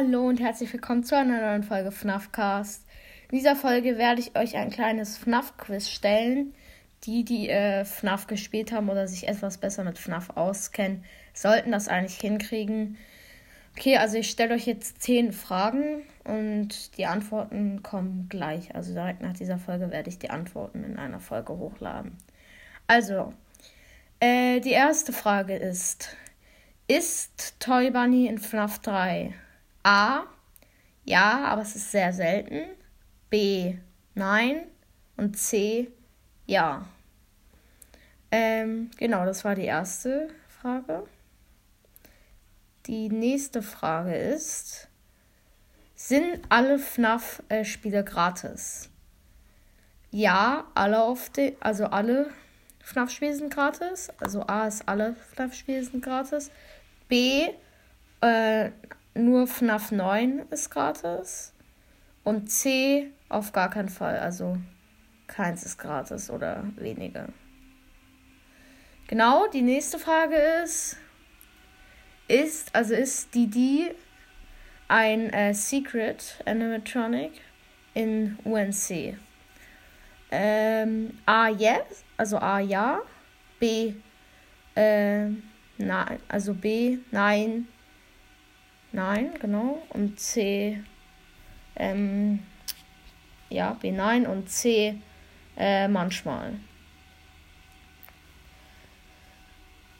Hallo und herzlich willkommen zu einer neuen Folge FNAFcast. In dieser Folge werde ich euch ein kleines FNAF-Quiz stellen. Die, die äh, FNAF gespielt haben oder sich etwas besser mit FNAF auskennen, sollten das eigentlich hinkriegen. Okay, also ich stelle euch jetzt zehn Fragen und die Antworten kommen gleich. Also direkt nach dieser Folge werde ich die Antworten in einer Folge hochladen. Also, äh, die erste Frage ist, ist Toy Bunny in FNAF 3? A. Ja, aber es ist sehr selten. B. Nein. Und C. Ja. Ähm, genau, das war die erste Frage. Die nächste Frage ist, sind alle FNAF-Spiele gratis? Ja, alle auf die, also alle FNAF-Spiele sind gratis. Also A ist alle FNAF-Spiele sind gratis. B, äh, nur FNAF 9 ist gratis. Und C, auf gar keinen Fall. Also keins ist gratis oder weniger. Genau, die nächste Frage ist, ist, also ist die ein äh, Secret Animatronic in UNC? Ähm, A, yes, also A, ja. B, äh, nein, also B, nein, nein, genau. Und C, ähm, ja, B, nein. Und C, äh, manchmal.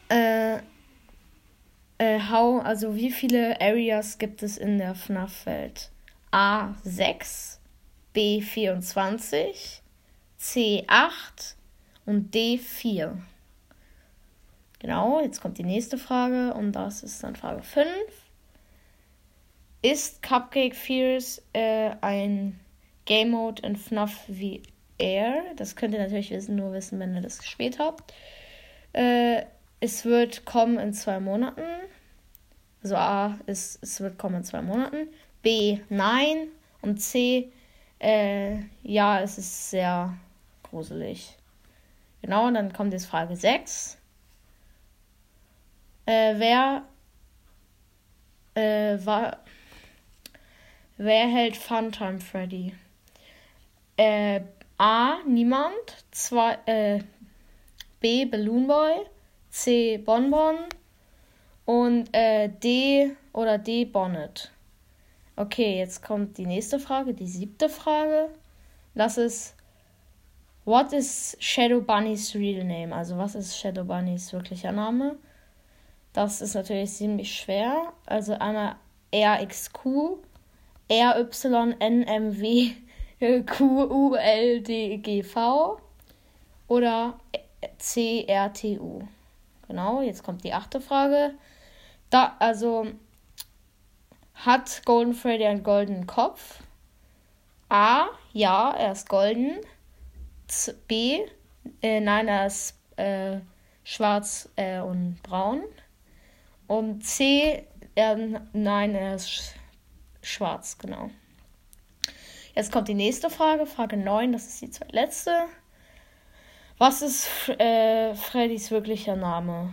Äh, äh, how, also wie viele Areas gibt es in der FNAF-Welt? A, 6, B, 24, C8 und D4. Genau, jetzt kommt die nächste Frage und das ist dann Frage 5. Ist Cupcake Fears äh, ein Game Mode in FNAF VR? Das könnt ihr natürlich wissen, nur wissen, wenn ihr das gespielt habt. Äh, es wird kommen in zwei Monaten. Also A ist, es wird kommen in zwei Monaten. B, nein. Und C, äh, ja, es ist sehr gruselig. Genau, und dann kommt jetzt Frage 6. Äh, wer, äh, war, wer hält Funtime Freddy? Äh, A, niemand. Zwei, äh, B, Balloon Boy. C, Bonbon. Und äh, D oder D, Bonnet. Okay, jetzt kommt die nächste Frage, die siebte Frage. Das ist What is Shadow Bunny's real name? Also was ist Shadow Bunny's wirklicher Name? Das ist natürlich ziemlich schwer. Also einmal RXQ, RYNMW, QULDGV oder CRTU. Genau, jetzt kommt die achte Frage. Da, also hat Golden Freddy einen goldenen Kopf? A, ja, er ist golden. B, äh, nein, er ist äh, schwarz äh, und braun. Und C, nein, er ist schwarz, genau. Jetzt kommt die nächste Frage, Frage 9, das ist die zweitletzte. Was ist äh, Freddys wirklicher Name?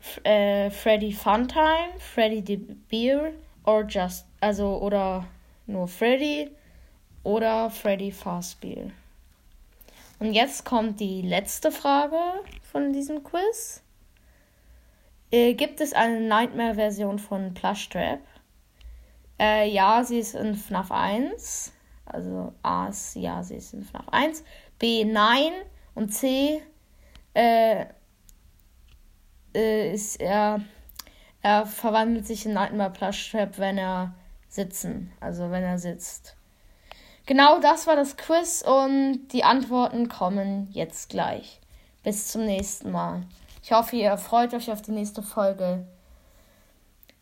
F äh, Freddy Funtime, Freddy the Beer or just, also oder nur Freddy oder Freddy Fastbill. Und jetzt kommt die letzte Frage von diesem Quiz. Äh, gibt es eine Nightmare-Version von Plush Trap? Äh, ja, sie ist in FNAF 1. Also A ist ja, sie ist in FNAF 1. B nein. Und C äh, äh, ist er, er verwandelt sich in Nightmare Plush Trap, wenn er sitzen, also wenn er sitzt. Genau das war das Quiz und die Antworten kommen jetzt gleich. Bis zum nächsten Mal. Ich hoffe, ihr freut euch auf die nächste Folge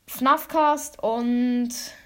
FNAFcast und